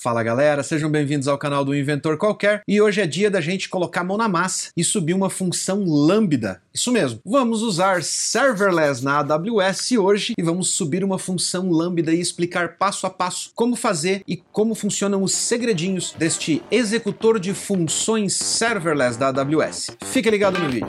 Fala galera, sejam bem-vindos ao canal do Inventor Qualquer e hoje é dia da gente colocar a mão na massa e subir uma função lambda. Isso mesmo, vamos usar serverless na AWS hoje e vamos subir uma função lambda e explicar passo a passo como fazer e como funcionam os segredinhos deste executor de funções serverless da AWS. Fique ligado no vídeo.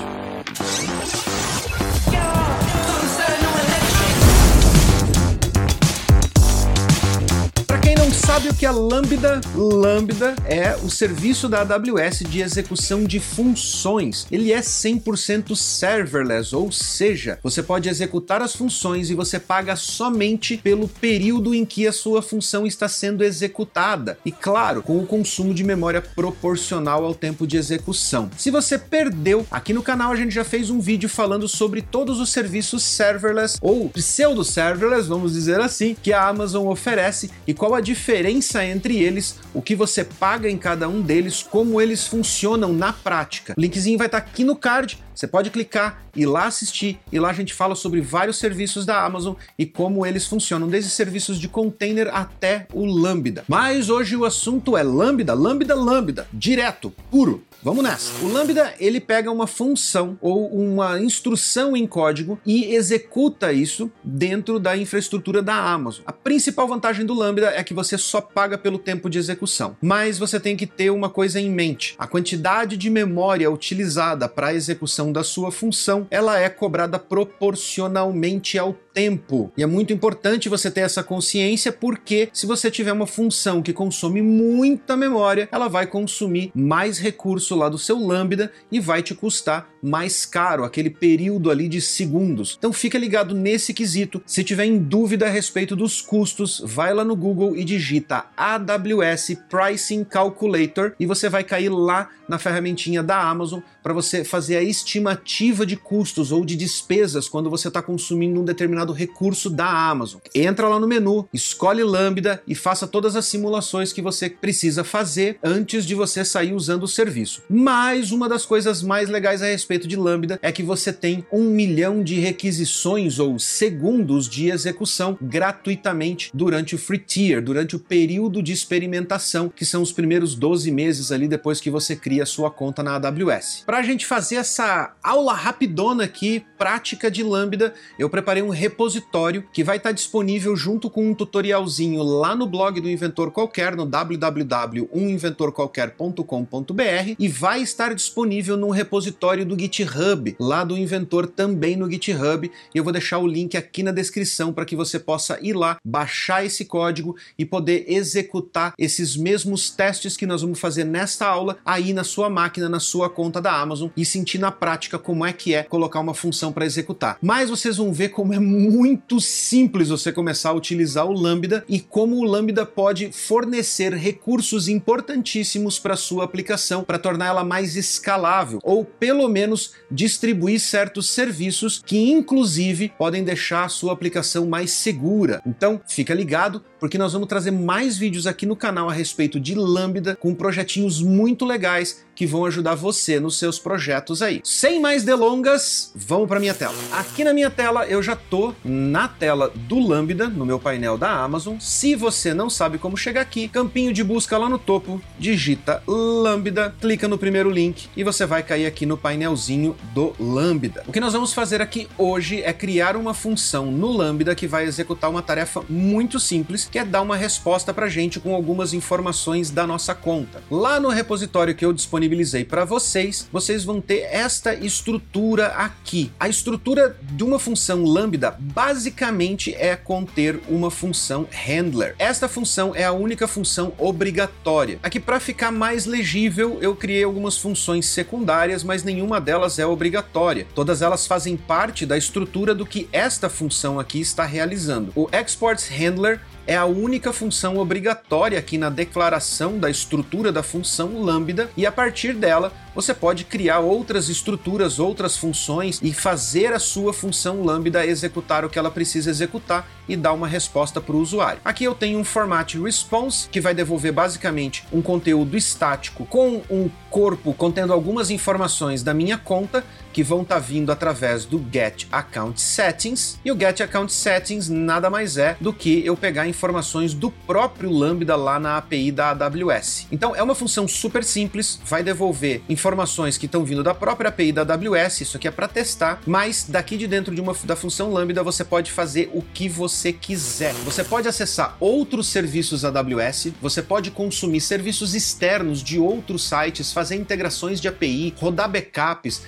Sabe o que é Lambda? Lambda é o serviço da AWS de execução de funções. Ele é 100% serverless, ou seja, você pode executar as funções e você paga somente pelo período em que a sua função está sendo executada. E claro, com o consumo de memória proporcional ao tempo de execução. Se você perdeu, aqui no canal a gente já fez um vídeo falando sobre todos os serviços serverless ou pseudo serverless, vamos dizer assim, que a Amazon oferece e qual a diferença diferença entre eles, o que você paga em cada um deles, como eles funcionam na prática. O linkzinho vai estar tá aqui no card, você pode clicar e lá assistir, e lá a gente fala sobre vários serviços da Amazon e como eles funcionam, desde serviços de container até o Lambda. Mas hoje o assunto é Lambda, Lambda, Lambda, direto, puro. Vamos nessa. O Lambda ele pega uma função ou uma instrução em código e executa isso dentro da infraestrutura da Amazon. A principal vantagem do Lambda é que você só paga pelo tempo de execução. Mas você tem que ter uma coisa em mente: a quantidade de memória utilizada para a execução da sua função, ela é cobrada proporcionalmente ao tempo. E é muito importante você ter essa consciência porque se você tiver uma função que consome muita memória, ela vai consumir mais recursos recurso lá do seu Lambda e vai te custar mais caro, aquele período ali de segundos. Então fica ligado nesse quesito. Se tiver em dúvida a respeito dos custos, vai lá no Google e digita AWS Pricing Calculator e você vai cair lá na ferramentinha da Amazon para você fazer a estimativa de custos ou de despesas quando você está consumindo um determinado recurso da Amazon. Entra lá no menu, escolhe Lambda e faça todas as simulações que você precisa fazer antes de você sair usando o serviço. Mas uma das coisas mais legais a respeito de Lambda é que você tem um milhão de requisições ou segundos de execução gratuitamente durante o free tier, durante o período de experimentação, que são os primeiros 12 meses ali depois que você cria sua conta na AWS. Para a gente fazer essa aula rapidona aqui, prática de Lambda, eu preparei um repositório que vai estar disponível junto com um tutorialzinho lá no blog do Inventor Qualquer, no www.uminventorqualquer.com.br e vai estar disponível num repositório do GitHub, lá do Inventor também no GitHub, e eu vou deixar o link aqui na descrição para que você possa ir lá, baixar esse código e poder executar esses mesmos testes que nós vamos fazer nesta aula aí na sua máquina, na sua conta da Amazon e sentir na prática como é que é colocar uma função para executar. Mas vocês vão ver como é muito simples você começar a utilizar o Lambda e como o Lambda pode fornecer recursos importantíssimos para sua aplicação para tornar ela mais escalável ou pelo menos distribuir certos serviços que inclusive podem deixar a sua aplicação mais segura. Então, fica ligado porque nós vamos trazer mais vídeos aqui no canal a respeito de Lambda com projetinhos muito legais que vão ajudar você nos seus projetos aí. Sem mais delongas, vamos para minha tela. Aqui na minha tela eu já tô na tela do Lambda, no meu painel da Amazon. Se você não sabe como chegar aqui, campinho de busca lá no topo, digita Lambda, clica no primeiro link e você vai cair aqui no painelzinho do Lambda. O que nós vamos fazer aqui hoje é criar uma função no Lambda que vai executar uma tarefa muito simples, que é dar uma resposta para gente com algumas informações da nossa conta. Lá no repositório que eu disponibilizei disponibilizei para vocês, vocês vão ter esta estrutura aqui. A estrutura de uma função lambda basicamente é conter uma função handler. Esta função é a única função obrigatória. Aqui para ficar mais legível, eu criei algumas funções secundárias, mas nenhuma delas é obrigatória. Todas elas fazem parte da estrutura do que esta função aqui está realizando. O exports handler é a única função obrigatória aqui na declaração da estrutura da função lambda e a partir dela você pode criar outras estruturas, outras funções e fazer a sua função lambda executar o que ela precisa executar e dar uma resposta para o usuário. Aqui eu tenho um format response que vai devolver basicamente um conteúdo estático com um corpo contendo algumas informações da minha conta que vão estar tá vindo através do Get Account Settings. E o Get Account Settings nada mais é do que eu pegar informações do próprio Lambda lá na API da AWS. Então é uma função super simples, vai devolver informações que estão vindo da própria API da AWS, isso aqui é para testar, mas daqui de dentro de uma da função Lambda você pode fazer o que você quiser. Você pode acessar outros serviços AWS, você pode consumir serviços externos de outros sites, fazer integrações de API, rodar backups,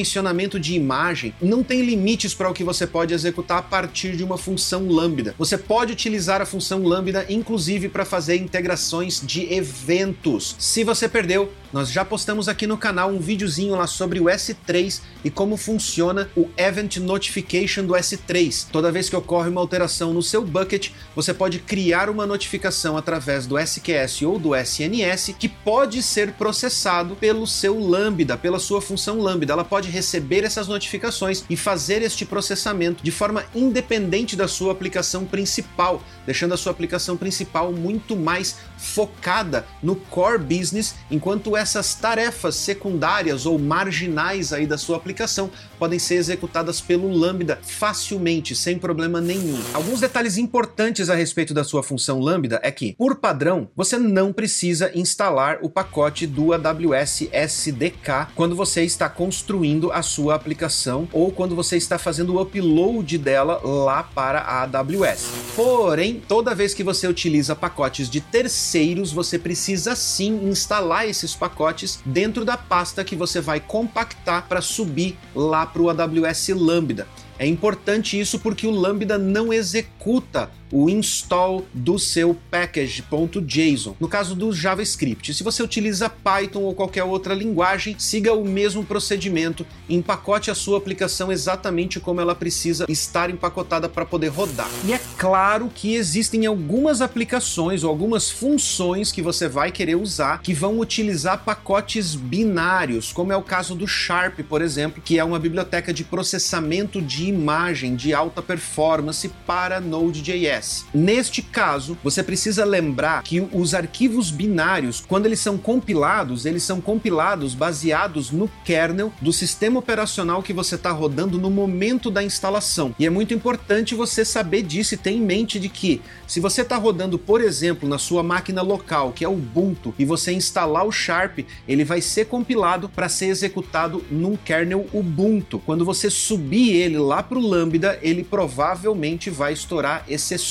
redimensionamento de imagem. Não tem limites para o que você pode executar a partir de uma função Lambda. Você pode utilizar a função Lambda inclusive para fazer integrações de eventos. Se você perdeu, nós já postamos aqui no canal um videozinho lá sobre o S3 e como funciona o Event Notification do S3. Toda vez que ocorre uma alteração no seu bucket, você pode criar uma notificação através do SQS ou do SNS que pode ser processado pelo seu Lambda, pela sua função Lambda. Ela pode receber essas notificações e fazer este processamento de forma independente da sua aplicação principal, deixando a sua aplicação principal muito mais focada no core business, enquanto essas tarefas secundárias ou marginais aí da sua aplicação podem ser executadas pelo Lambda facilmente, sem problema nenhum. Alguns detalhes importantes a respeito da sua função Lambda é que, por padrão, você não precisa instalar o pacote do AWS SDK quando você está construindo a sua aplicação ou quando você está fazendo o upload dela lá para a AWS. Porém, toda vez que você utiliza pacotes de terceiros, você precisa sim instalar esses pacotes dentro da pasta que você vai compactar para subir lá para o AWS Lambda. É importante isso porque o Lambda não executa o install do seu package.json. No caso do JavaScript, se você utiliza Python ou qualquer outra linguagem, siga o mesmo procedimento, empacote a sua aplicação exatamente como ela precisa estar empacotada para poder rodar. E é claro que existem algumas aplicações ou algumas funções que você vai querer usar que vão utilizar pacotes binários, como é o caso do Sharp, por exemplo, que é uma biblioteca de processamento de imagem de alta performance para Node.js. Neste caso, você precisa lembrar que os arquivos binários, quando eles são compilados, eles são compilados baseados no kernel do sistema operacional que você está rodando no momento da instalação. E é muito importante você saber disso e ter em mente de que se você está rodando, por exemplo, na sua máquina local, que é o Ubuntu, e você instalar o Sharp, ele vai ser compilado para ser executado num kernel Ubuntu. Quando você subir ele lá para o Lambda, ele provavelmente vai estourar exceções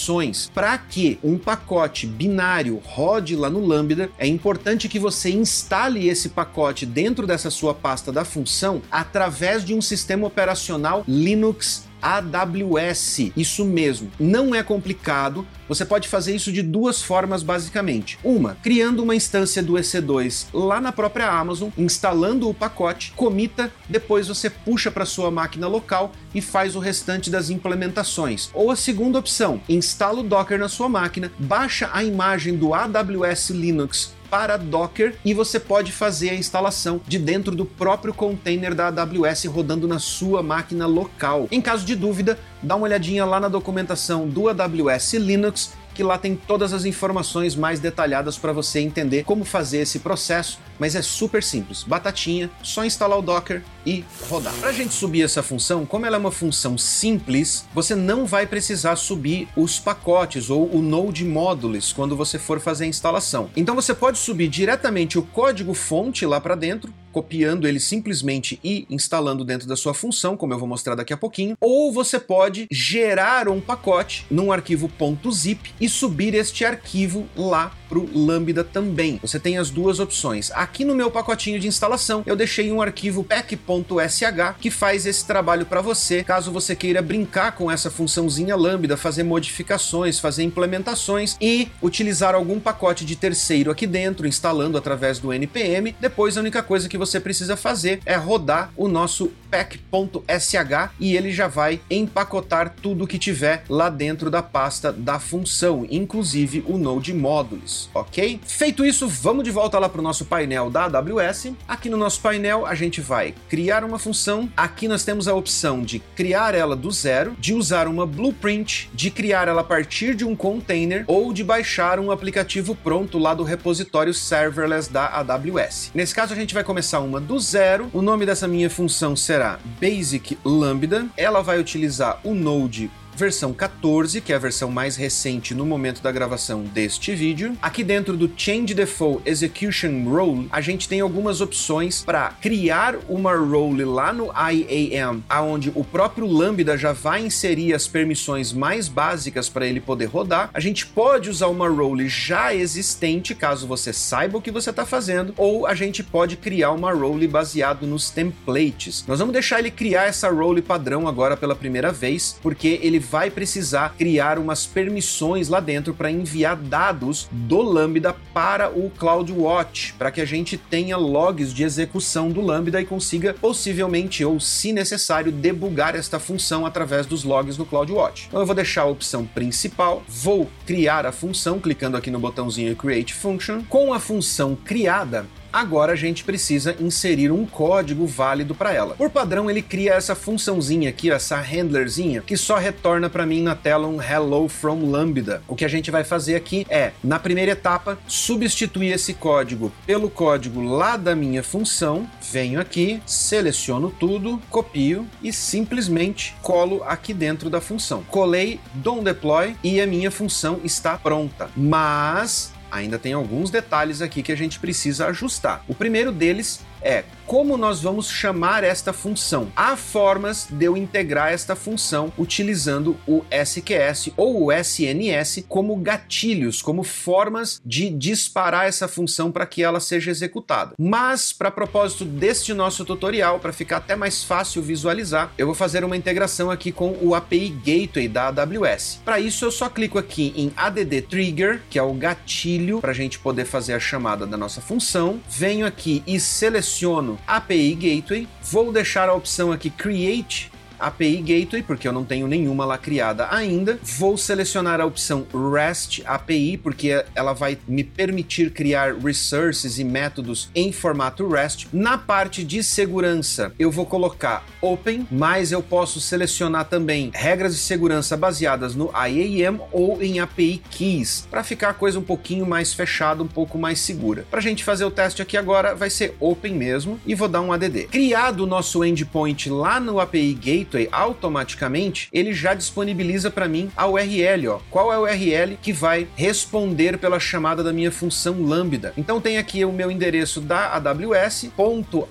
para que um pacote binário rode lá no Lambda, é importante que você instale esse pacote dentro dessa sua pasta da função através de um sistema operacional Linux AWS. Isso mesmo, não é complicado. Você pode fazer isso de duas formas basicamente. Uma, criando uma instância do EC2 lá na própria Amazon, instalando o pacote, comita, depois você puxa para sua máquina local e faz o restante das implementações. Ou a segunda opção, instala o Docker na sua máquina, baixa a imagem do AWS Linux para Docker e você pode fazer a instalação de dentro do próprio container da AWS rodando na sua máquina local. Em caso de dúvida, dá uma olhadinha lá na documentação do AWS Linux que lá tem todas as informações mais detalhadas para você entender como fazer esse processo, mas é super simples. Batatinha, só instalar o Docker e rodar. Para a gente subir essa função, como ela é uma função simples, você não vai precisar subir os pacotes ou o Node Modules quando você for fazer a instalação. Então você pode subir diretamente o código fonte lá para dentro, copiando ele simplesmente e instalando dentro da sua função, como eu vou mostrar daqui a pouquinho, ou você pode gerar um pacote num arquivo .zip e subir este arquivo lá para o Lambda também. Você tem as duas opções. Aqui no meu pacotinho de instalação, eu deixei um arquivo pack.sh que faz esse trabalho para você, caso você queira brincar com essa funçãozinha Lambda, fazer modificações, fazer implementações e utilizar algum pacote de terceiro aqui dentro, instalando através do npm. Depois a única coisa que você precisa fazer é rodar o nosso pack.sh e ele já vai empacotar tudo que tiver lá dentro da pasta da função, inclusive o Node Modules. Ok? Feito isso, vamos de volta lá para o nosso painel da AWS. Aqui no nosso painel, a gente vai criar uma função. Aqui nós temos a opção de criar ela do zero, de usar uma blueprint, de criar ela a partir de um container ou de baixar um aplicativo pronto lá do repositório serverless da AWS. Nesse caso, a gente vai começar uma do zero. O nome dessa minha função será Basic Lambda. Ela vai utilizar o Node versão 14, que é a versão mais recente no momento da gravação deste vídeo. Aqui dentro do Change Default Execution Role, a gente tem algumas opções para criar uma role lá no IAM, aonde o próprio Lambda já vai inserir as permissões mais básicas para ele poder rodar. A gente pode usar uma role já existente, caso você saiba o que você está fazendo, ou a gente pode criar uma role baseado nos templates. Nós vamos deixar ele criar essa role padrão agora pela primeira vez, porque ele vai precisar criar umas permissões lá dentro para enviar dados do Lambda para o CloudWatch, para que a gente tenha logs de execução do Lambda e consiga possivelmente ou se necessário debugar esta função através dos logs no CloudWatch. Então eu vou deixar a opção principal, vou criar a função clicando aqui no botãozinho Create Function. Com a função criada, Agora a gente precisa inserir um código válido para ela. Por padrão, ele cria essa funçãozinha aqui, essa handlerzinha, que só retorna para mim na tela um hello from lambda. O que a gente vai fazer aqui é, na primeira etapa, substituir esse código pelo código lá da minha função. Venho aqui, seleciono tudo, copio e simplesmente colo aqui dentro da função. Colei, dou um deploy e a minha função está pronta. Mas ainda tem alguns detalhes aqui que a gente precisa ajustar. O primeiro deles é como nós vamos chamar esta função. Há formas de eu integrar esta função utilizando o SQS ou o SNS como gatilhos, como formas de disparar essa função para que ela seja executada. Mas, para propósito deste nosso tutorial, para ficar até mais fácil visualizar, eu vou fazer uma integração aqui com o API Gateway da AWS. Para isso, eu só clico aqui em ADD Trigger, que é o gatilho para a gente poder fazer a chamada da nossa função. Venho aqui e seleciono API Gateway, vou deixar a opção aqui Create API Gateway, porque eu não tenho nenhuma lá criada ainda. Vou selecionar a opção REST API, porque ela vai me permitir criar resources e métodos em formato REST. Na parte de segurança, eu vou colocar Open, mas eu posso selecionar também regras de segurança baseadas no IAM ou em API Keys, para ficar a coisa um pouquinho mais fechada, um pouco mais segura. Para a gente fazer o teste aqui agora, vai ser Open mesmo e vou dar um ADD. Criado o nosso endpoint lá no API Gateway, Gateway automaticamente, ele já disponibiliza para mim a URL, ó. Qual é a URL que vai responder pela chamada da minha função Lambda? Então tem aqui o meu endereço da AWS,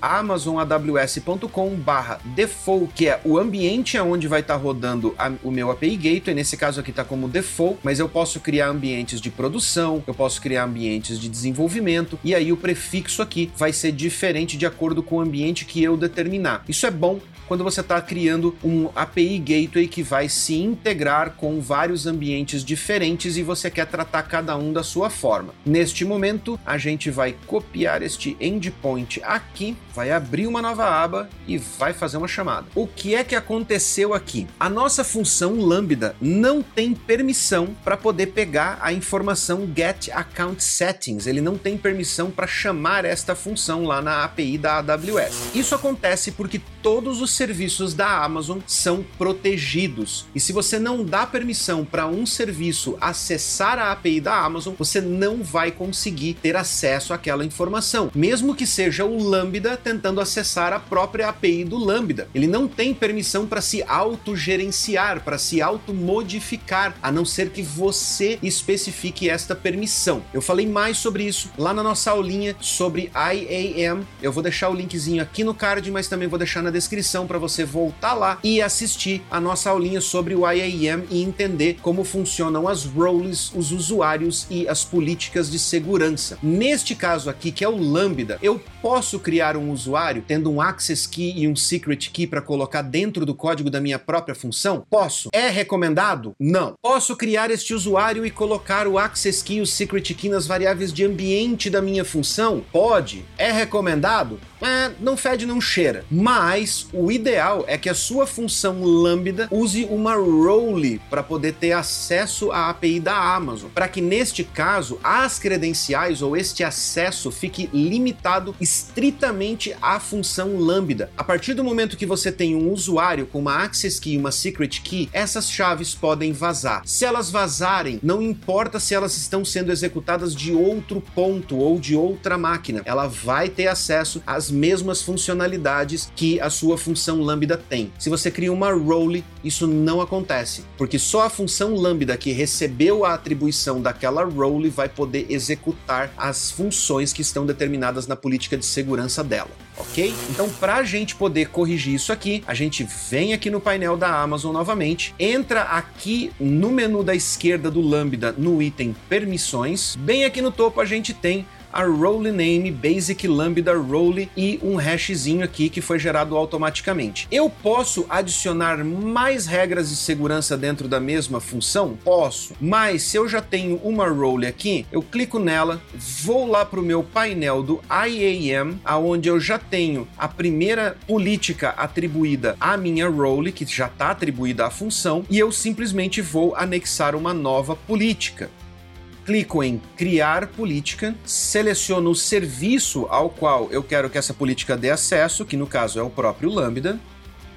.amazonaws.com/default, que é o ambiente aonde vai estar tá rodando a, o meu API Gateway. Nesse caso aqui está como default, mas eu posso criar ambientes de produção, eu posso criar ambientes de desenvolvimento e aí o prefixo aqui vai ser diferente de acordo com o ambiente que eu determinar. Isso é bom quando você está criando um API Gateway que vai se integrar com vários ambientes diferentes e você quer tratar cada um da sua forma. Neste momento, a gente vai copiar este endpoint aqui, vai abrir uma nova aba e vai fazer uma chamada. O que é que aconteceu aqui? A nossa função Lambda não tem permissão para poder pegar a informação get account settings. Ele não tem permissão para chamar esta função lá na API da AWS. Isso acontece porque todos os serviços da Amazon são protegidos. E se você não dá permissão para um serviço acessar a API da Amazon, você não vai conseguir ter acesso àquela informação, mesmo que seja o Lambda tentando acessar a própria API do Lambda. Ele não tem permissão para se autogerenciar, para se automodificar, a não ser que você especifique esta permissão. Eu falei mais sobre isso lá na nossa aulinha sobre IAM. Eu vou deixar o linkzinho aqui no card, mas também vou deixar na descrição para você voltar lá e assistir a nossa aulinha sobre o IAM e entender como funcionam as roles, os usuários e as políticas de segurança. Neste caso aqui, que é o Lambda, eu posso criar um usuário tendo um access key e um secret key para colocar dentro do código da minha própria função? Posso. É recomendado? Não. Posso criar este usuário e colocar o access key e o secret key nas variáveis de ambiente da minha função? Pode. É recomendado? é, não fede, não cheira. Mas o ideal é que a sua função Lambda use uma role para poder ter acesso à API da Amazon, para que neste caso as credenciais ou este acesso fique limitado estritamente à função Lambda. A partir do momento que você tem um usuário com uma access key e uma secret key, essas chaves podem vazar. Se elas vazarem, não importa se elas estão sendo executadas de outro ponto ou de outra máquina, ela vai ter acesso às mesmas funcionalidades que a sua função Lambda tem. Se você cria uma role, isso não acontece, porque só a função Lambda que recebeu a atribuição daquela role vai poder executar as funções que estão determinadas na política de segurança dela, ok? Então, para a gente poder corrigir isso aqui, a gente vem aqui no painel da Amazon novamente, entra aqui no menu da esquerda do Lambda no item permissões, bem aqui no topo a gente tem a role name basic lambda role e um hashzinho aqui que foi gerado automaticamente. Eu posso adicionar mais regras de segurança dentro da mesma função? Posso, mas se eu já tenho uma role aqui, eu clico nela, vou lá para o meu painel do IAM, aonde eu já tenho a primeira política atribuída à minha role, que já está atribuída à função, e eu simplesmente vou anexar uma nova política clico em criar política, seleciono o serviço ao qual eu quero que essa política dê acesso, que no caso é o próprio Lambda,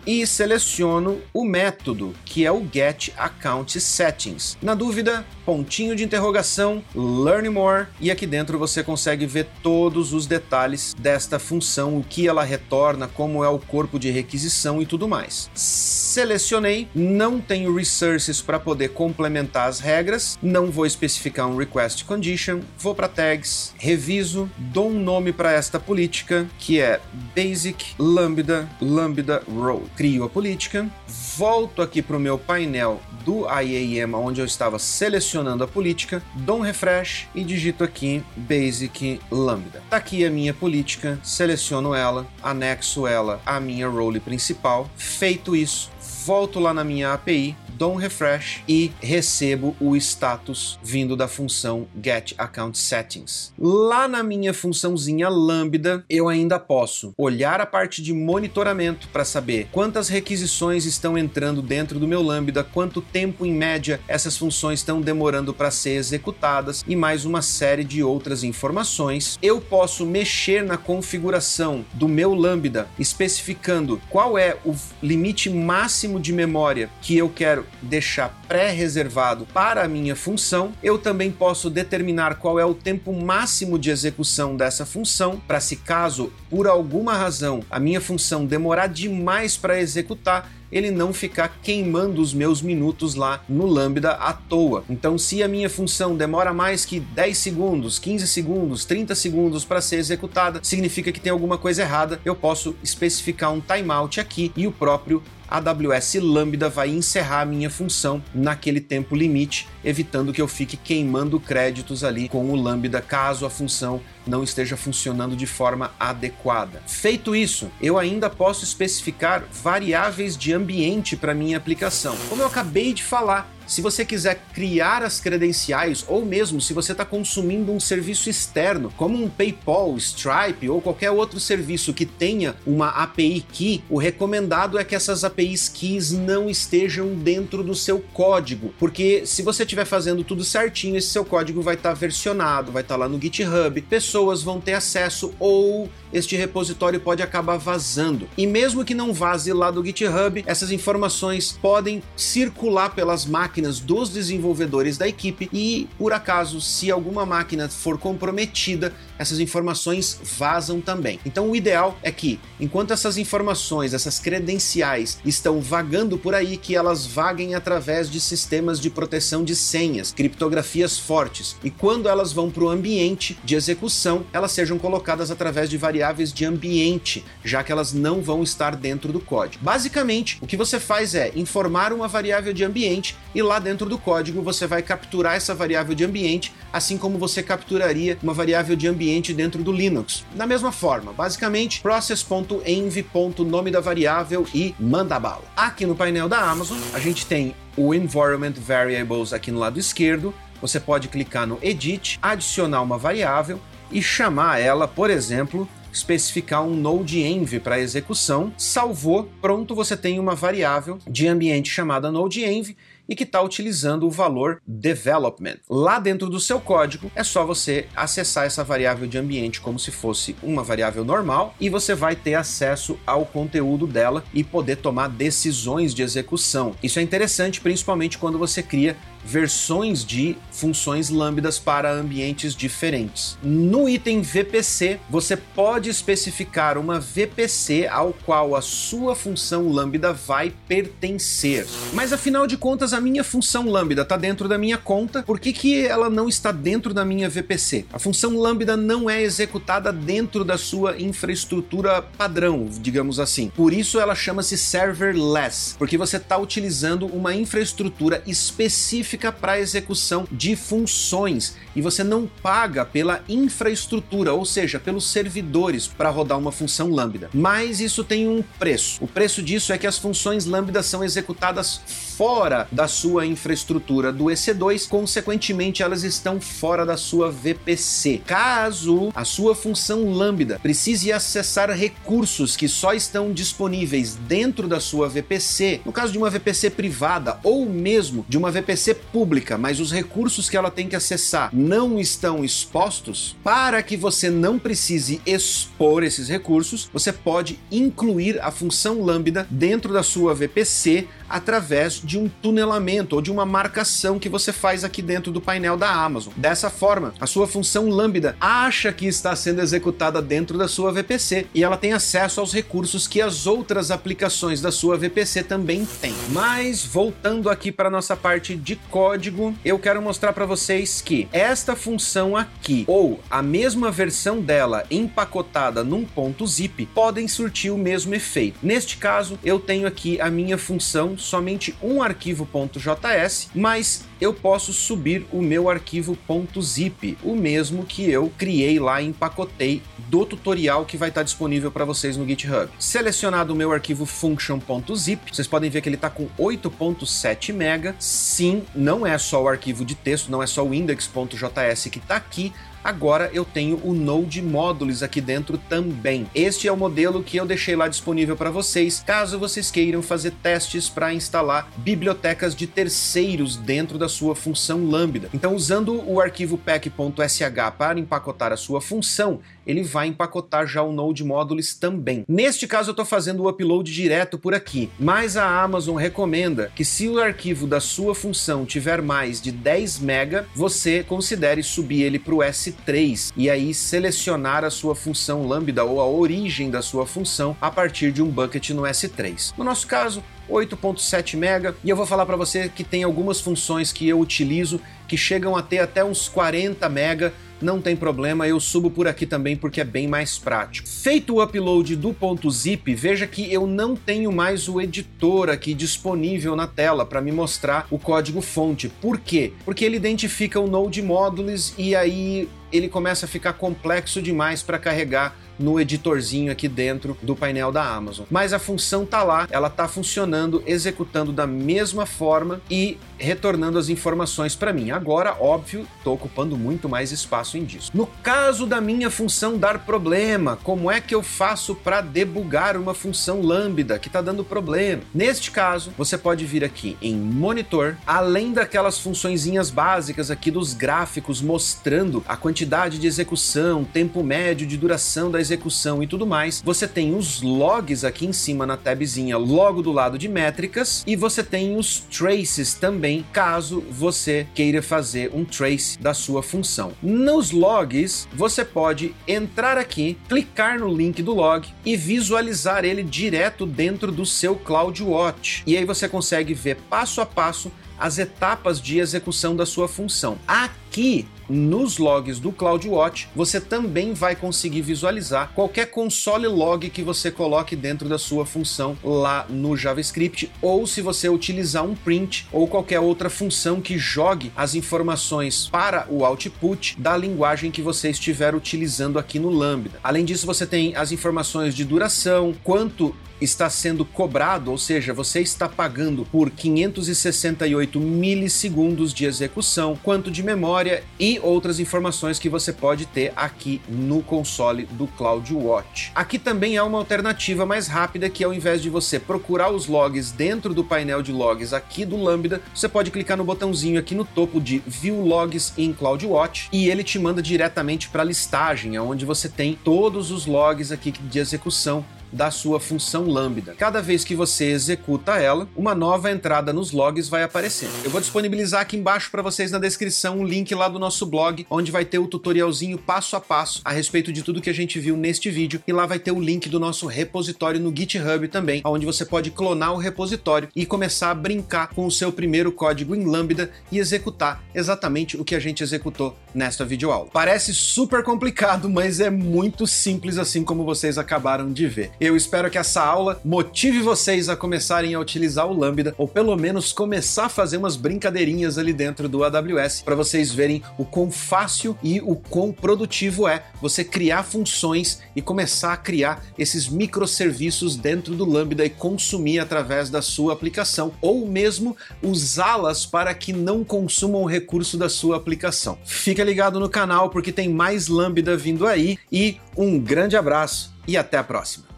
e seleciono o método, que é o Get Account Settings. Na dúvida, pontinho de interrogação, Learn More, e aqui dentro você consegue ver todos os detalhes desta função, o que ela retorna, como é o corpo de requisição e tudo mais. Selecionei, não tenho resources para poder complementar as regras, não vou especificar um request condition, vou para tags, reviso, dou um nome para esta política, que é Basic Lambda Lambda Role crio a política, volto aqui para o meu painel do IAM, onde eu estava selecionando a política, dou um refresh e digito aqui Basic Lambda. Tá aqui a minha política, seleciono ela, anexo ela à minha role principal. Feito isso, volto lá na minha API, dou um refresh e recebo o status vindo da função get account settings. Lá na minha funçãozinha lambda, eu ainda posso olhar a parte de monitoramento para saber quantas requisições estão entrando dentro do meu lambda, quanto tempo em média essas funções estão demorando para ser executadas e mais uma série de outras informações. Eu posso mexer na configuração do meu lambda, especificando qual é o limite máximo de memória que eu quero deixar pré-reservado para a minha função, eu também posso determinar qual é o tempo máximo de execução dessa função, para se caso por alguma razão a minha função demorar demais para executar, ele não ficar queimando os meus minutos lá no Lambda à toa. Então, se a minha função demora mais que 10 segundos, 15 segundos, 30 segundos para ser executada, significa que tem alguma coisa errada. Eu posso especificar um timeout aqui e o próprio AWS Lambda vai encerrar a minha função naquele tempo limite, evitando que eu fique queimando créditos ali com o Lambda caso a função não esteja funcionando de forma adequada. Feito isso, eu ainda posso especificar variáveis de ambiente para minha aplicação. Como eu acabei de falar, se você quiser criar as credenciais ou mesmo se você está consumindo um serviço externo, como um PayPal, Stripe ou qualquer outro serviço que tenha uma API key, o recomendado é que essas APIs keys não estejam dentro do seu código, porque se você estiver fazendo tudo certinho, esse seu código vai estar tá versionado, vai estar tá lá no GitHub, pessoas vão ter acesso ou este repositório pode acabar vazando. E mesmo que não vaze lá do GitHub, essas informações podem circular pelas máquinas dos desenvolvedores da equipe e, por acaso, se alguma máquina for comprometida, essas informações vazam também. Então, o ideal é que, enquanto essas informações, essas credenciais estão vagando por aí, que elas vaguem através de sistemas de proteção de senhas, criptografias fortes, e quando elas vão para o ambiente de execução, elas sejam colocadas através de variáveis de ambiente, já que elas não vão estar dentro do código. Basicamente, o que você faz é informar uma variável de ambiente e lá dentro do código você vai capturar essa variável de ambiente, assim como você capturaria uma variável de ambiente dentro do Linux. Da mesma forma, basicamente, process.env.nome da variável e manda bala. Aqui no painel da Amazon, a gente tem o Environment Variables aqui no lado esquerdo, você pode clicar no Edit, adicionar uma variável e chamar ela, por exemplo, especificar um node-env para execução, salvou, pronto, você tem uma variável de ambiente chamada node-env e que está utilizando o valor development. Lá dentro do seu código é só você acessar essa variável de ambiente como se fosse uma variável normal e você vai ter acesso ao conteúdo dela e poder tomar decisões de execução. Isso é interessante principalmente quando você cria versões de funções lambdas para ambientes diferentes. No item VPC, você pode especificar uma VPC ao qual a sua função lambda vai pertencer. Mas afinal de contas, a minha função lambda está dentro da minha conta, por que, que ela não está dentro da minha VPC? A função lambda não é executada dentro da sua infraestrutura padrão, digamos assim. Por isso ela chama-se serverless, porque você está utilizando uma infraestrutura específica específica para execução de funções e você não paga pela infraestrutura, ou seja, pelos servidores para rodar uma função lambda. Mas isso tem um preço. O preço disso é que as funções lambda são executadas fora da sua infraestrutura do EC2, consequentemente elas estão fora da sua VPC. Caso a sua função lambda precise acessar recursos que só estão disponíveis dentro da sua VPC, no caso de uma VPC privada ou mesmo de uma VPC pública, mas os recursos que ela tem que acessar não estão expostos, para que você não precise expor esses recursos, você pode incluir a função lambda dentro da sua VPC através de um tunelamento ou de uma marcação que você faz aqui dentro do painel da Amazon. Dessa forma, a sua função lambda acha que está sendo executada dentro da sua VPC e ela tem acesso aos recursos que as outras aplicações da sua VPC também têm. Mas voltando aqui para nossa parte de código, eu quero mostrar para vocês que esta função aqui ou a mesma versão dela empacotada num ponto zip podem surtir o mesmo efeito. Neste caso, eu tenho aqui a minha função somente um arquivo .js, mas eu posso subir o meu arquivo .zip, o mesmo que eu criei lá e empacotei do tutorial que vai estar disponível para vocês no GitHub. Selecionado o meu arquivo function.zip, vocês podem ver que ele está com 8.7 MB. Sim, não é só o arquivo de texto, não é só o index.js que está aqui, agora eu tenho o Node Modules aqui dentro também. Este é o modelo que eu deixei lá disponível para vocês, caso vocês queiram fazer testes para instalar bibliotecas de terceiros dentro da sua função Lambda. Então, usando o arquivo pack.sh para empacotar a sua função, ele vai empacotar já o Node Modules também. Neste caso, eu estou fazendo o upload direto por aqui, mas a Amazon recomenda que se o arquivo da sua função tiver mais de 10 MB, você considere subir ele para o S3 e aí selecionar a sua função Lambda ou a origem da sua função a partir de um bucket no S3. No nosso caso, 8.7 MB e eu vou falar para você que tem algumas funções que eu utilizo que chegam a ter até uns 40 MB não tem problema, eu subo por aqui também porque é bem mais prático. Feito o upload do ponto .zip, veja que eu não tenho mais o editor aqui disponível na tela para me mostrar o código fonte. Por quê? Porque ele identifica o Node Modules e aí ele começa a ficar complexo demais para carregar no editorzinho aqui dentro do painel da Amazon. Mas a função tá lá, ela tá funcionando, executando da mesma forma e retornando as informações para mim. Agora, óbvio, estou ocupando muito mais espaço em disco. No caso da minha função dar problema, como é que eu faço para debugar uma função lambda que está dando problema? Neste caso, você pode vir aqui em monitor, além daquelas funçõezinhas básicas aqui dos gráficos mostrando a quantidade de execução, tempo médio de duração da execução e tudo mais, você tem os logs aqui em cima na tabzinha logo do lado de métricas e você tem os traces também, caso você queira fazer um trace da sua função. Nos logs, você pode entrar aqui, clicar no link do log e visualizar ele direto dentro do seu CloudWatch. E aí você consegue ver passo a passo as etapas de execução da sua função. Aqui nos logs do CloudWatch, você também vai conseguir visualizar qualquer console log que você coloque dentro da sua função lá no JavaScript, ou se você utilizar um print ou qualquer outra função que jogue as informações para o output da linguagem que você estiver utilizando aqui no Lambda. Além disso, você tem as informações de duração, quanto está sendo cobrado, ou seja, você está pagando por 568 milissegundos de execução, quanto de memória e outras informações que você pode ter aqui no console do CloudWatch. Aqui também há uma alternativa mais rápida que ao invés de você procurar os logs dentro do painel de logs aqui do Lambda, você pode clicar no botãozinho aqui no topo de View Logs in CloudWatch e ele te manda diretamente para a listagem, onde você tem todos os logs aqui de execução da sua função lambda. Cada vez que você executa ela, uma nova entrada nos logs vai aparecer. Eu vou disponibilizar aqui embaixo para vocês na descrição um link lá do nosso blog, onde vai ter o tutorialzinho passo a passo a respeito de tudo que a gente viu neste vídeo, e lá vai ter o link do nosso repositório no GitHub também, onde você pode clonar o repositório e começar a brincar com o seu primeiro código em Lambda e executar exatamente o que a gente executou nesta videoaula. Parece super complicado, mas é muito simples assim como vocês acabaram de ver. Eu espero que essa aula motive vocês a começarem a utilizar o Lambda, ou pelo menos começar a fazer umas brincadeirinhas ali dentro do AWS, para vocês verem o quão fácil e o quão produtivo é você criar funções e começar a criar esses microserviços dentro do Lambda e consumir através da sua aplicação, ou mesmo usá-las para que não consumam o recurso da sua aplicação. Fica ligado no canal porque tem mais Lambda vindo aí e um grande abraço e até a próxima.